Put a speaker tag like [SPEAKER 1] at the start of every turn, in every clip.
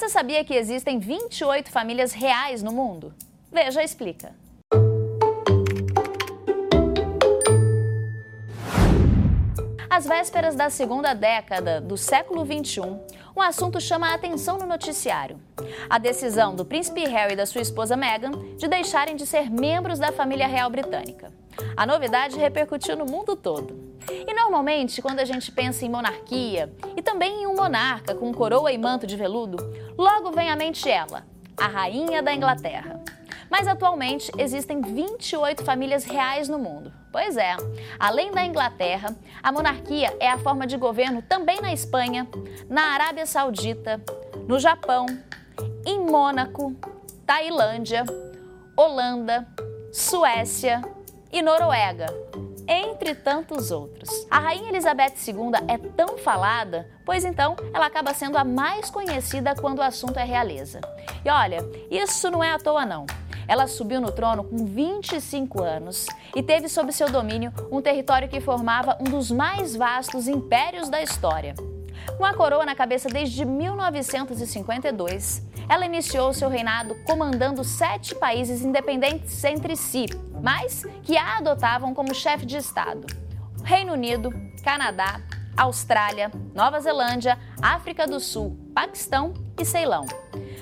[SPEAKER 1] Você sabia que existem 28 famílias reais no mundo? Veja, explica. Às vésperas da segunda década do século XXI, um assunto chama a atenção no noticiário: a decisão do príncipe Harry e da sua esposa Meghan de deixarem de ser membros da família real britânica. A novidade repercutiu no mundo todo. E normalmente, quando a gente pensa em monarquia e também em um monarca com coroa e manto de veludo, logo vem à mente ela, a rainha da Inglaterra. Mas atualmente existem 28 famílias reais no mundo. Pois é, além da Inglaterra, a monarquia é a forma de governo também na Espanha, na Arábia Saudita, no Japão, em Mônaco, Tailândia, Holanda, Suécia e Noruega, entre tantos outros. A Rainha Elizabeth II é tão falada, pois então ela acaba sendo a mais conhecida quando o assunto é realeza. E olha, isso não é à toa não. Ela subiu no trono com 25 anos e teve sob seu domínio um território que formava um dos mais vastos impérios da história. Com a coroa na cabeça desde 1952, ela iniciou seu reinado comandando sete países independentes entre si, mas que a adotavam como chefe de Estado: Reino Unido, Canadá, Austrália, Nova Zelândia, África do Sul, Paquistão e Ceilão.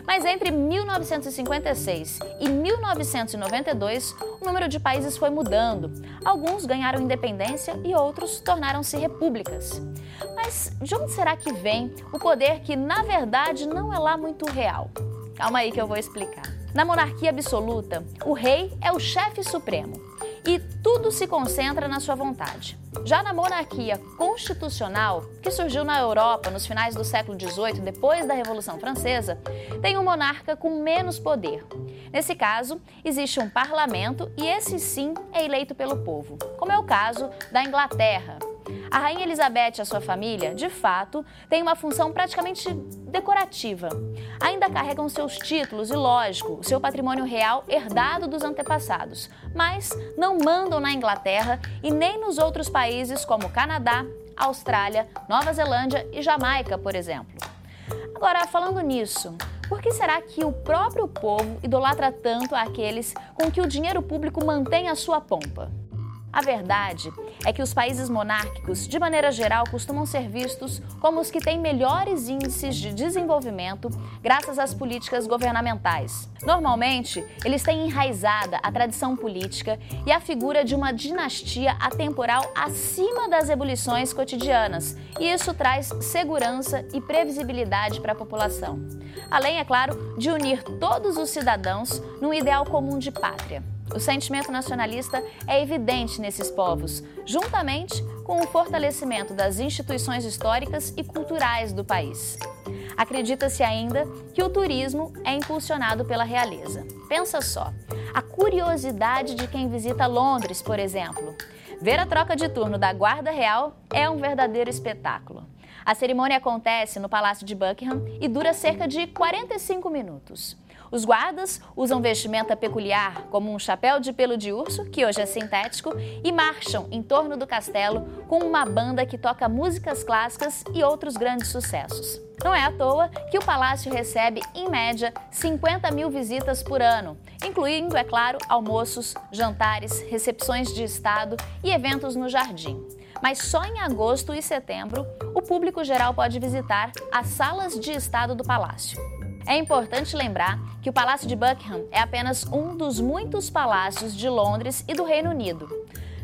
[SPEAKER 1] Mas entre 1956 e 1992, o número de países foi mudando. Alguns ganharam independência e outros tornaram-se repúblicas. Mas de onde será que vem o poder que, na verdade, não é lá muito real? Calma aí que eu vou explicar. Na monarquia absoluta, o rei é o chefe supremo e tudo se concentra na sua vontade. Já na monarquia constitucional, que surgiu na Europa nos finais do século XVIII, depois da Revolução Francesa, tem um monarca com menos poder. Nesse caso, existe um parlamento e esse sim é eleito pelo povo, como é o caso da Inglaterra, a Rainha Elizabeth e a sua família, de fato, têm uma função praticamente decorativa. Ainda carregam seus títulos e, lógico, seu patrimônio real herdado dos antepassados, mas não mandam na Inglaterra e nem nos outros países como Canadá, Austrália, Nova Zelândia e Jamaica, por exemplo. Agora, falando nisso, por que será que o próprio povo idolatra tanto aqueles com que o dinheiro público mantém a sua pompa? A verdade é que os países monárquicos, de maneira geral, costumam ser vistos como os que têm melhores índices de desenvolvimento graças às políticas governamentais. Normalmente, eles têm enraizada a tradição política e a figura de uma dinastia atemporal acima das ebulições cotidianas, e isso traz segurança e previsibilidade para a população. Além, é claro, de unir todos os cidadãos num ideal comum de pátria. O sentimento nacionalista é evidente nesses povos, juntamente com o fortalecimento das instituições históricas e culturais do país. Acredita-se ainda que o turismo é impulsionado pela realeza. Pensa só, a curiosidade de quem visita Londres, por exemplo. Ver a troca de turno da Guarda Real é um verdadeiro espetáculo. A cerimônia acontece no Palácio de Buckingham e dura cerca de 45 minutos. Os guardas usam vestimenta peculiar, como um chapéu de pelo de urso, que hoje é sintético, e marcham em torno do castelo com uma banda que toca músicas clássicas e outros grandes sucessos. Não é à toa que o palácio recebe, em média, 50 mil visitas por ano, incluindo, é claro, almoços, jantares, recepções de Estado e eventos no jardim. Mas só em agosto e setembro o público geral pode visitar as salas de Estado do palácio. É importante lembrar que o Palácio de Buckingham é apenas um dos muitos palácios de Londres e do Reino Unido.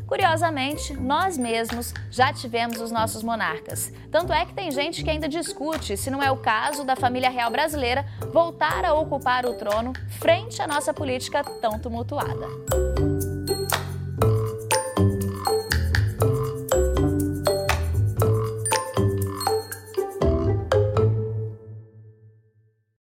[SPEAKER 1] Curiosamente, nós mesmos já tivemos os nossos monarcas. Tanto é que tem gente que ainda discute se não é o caso da família real brasileira voltar a ocupar o trono frente à nossa política tão tumultuada.